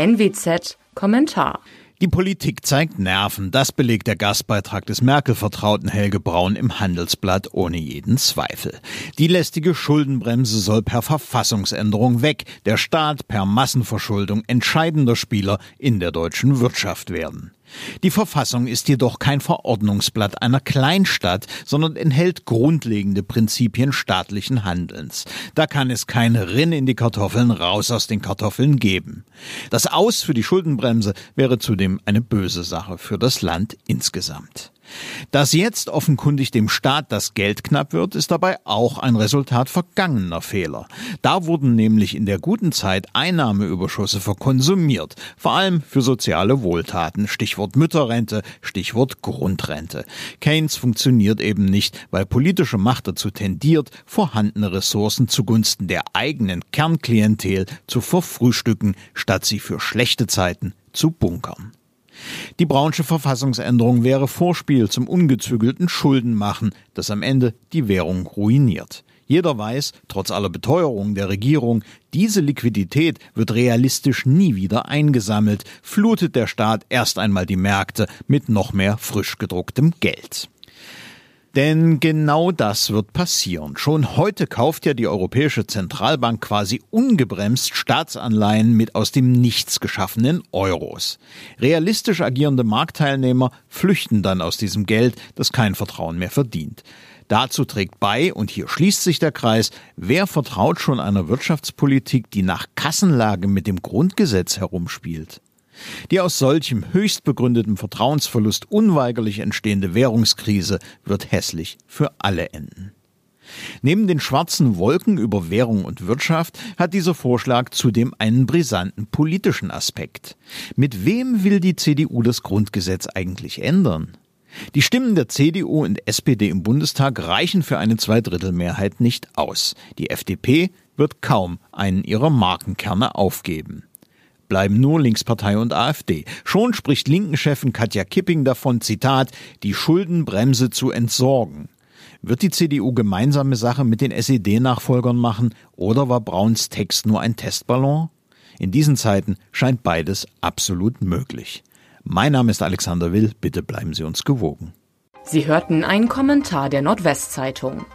NWZ Kommentar. Die Politik zeigt Nerven, das belegt der Gastbeitrag des Merkel-Vertrauten Helge Braun im Handelsblatt ohne jeden Zweifel. Die lästige Schuldenbremse soll per Verfassungsänderung weg, der Staat per Massenverschuldung entscheidender Spieler in der deutschen Wirtschaft werden. Die Verfassung ist jedoch kein Verordnungsblatt einer Kleinstadt, sondern enthält grundlegende Prinzipien staatlichen Handelns. Da kann es kein Rinn in die Kartoffeln, raus aus den Kartoffeln geben. Das Aus für die Schuldenbremse wäre zudem eine böse Sache für das Land insgesamt. Dass jetzt offenkundig dem Staat das Geld knapp wird, ist dabei auch ein Resultat vergangener Fehler. Da wurden nämlich in der guten Zeit Einnahmeüberschüsse verkonsumiert, vor allem für soziale Wohltaten, Stichwort Mütterrente, Stichwort Grundrente. Keynes funktioniert eben nicht, weil politische Macht dazu tendiert, vorhandene Ressourcen zugunsten der eigenen Kernklientel zu verfrühstücken, statt sie für schlechte Zeiten zu bunkern. Die Braunsche Verfassungsänderung wäre Vorspiel zum ungezügelten Schuldenmachen, das am Ende die Währung ruiniert. Jeder weiß, trotz aller Beteuerung der Regierung, diese Liquidität wird realistisch nie wieder eingesammelt, flutet der Staat erst einmal die Märkte mit noch mehr frisch gedrucktem Geld. Denn genau das wird passieren. Schon heute kauft ja die Europäische Zentralbank quasi ungebremst Staatsanleihen mit aus dem Nichts geschaffenen Euros. Realistisch agierende Marktteilnehmer flüchten dann aus diesem Geld, das kein Vertrauen mehr verdient. Dazu trägt bei, und hier schließt sich der Kreis, wer vertraut schon einer Wirtschaftspolitik, die nach Kassenlage mit dem Grundgesetz herumspielt? Die aus solchem höchst begründeten Vertrauensverlust unweigerlich entstehende Währungskrise wird hässlich für alle enden. Neben den schwarzen Wolken über Währung und Wirtschaft hat dieser Vorschlag zudem einen brisanten politischen Aspekt. Mit wem will die CDU das Grundgesetz eigentlich ändern? Die Stimmen der CDU und SPD im Bundestag reichen für eine Zweidrittelmehrheit nicht aus. Die FDP wird kaum einen ihrer Markenkerne aufgeben bleiben nur Linkspartei und AfD. Schon spricht Linken-Chefin Katja Kipping davon, Zitat, die Schuldenbremse zu entsorgen. Wird die CDU gemeinsame Sache mit den SED-Nachfolgern machen oder war Brauns Text nur ein Testballon? In diesen Zeiten scheint beides absolut möglich. Mein Name ist Alexander Will, bitte bleiben Sie uns gewogen. Sie hörten einen Kommentar der Nordwestzeitung.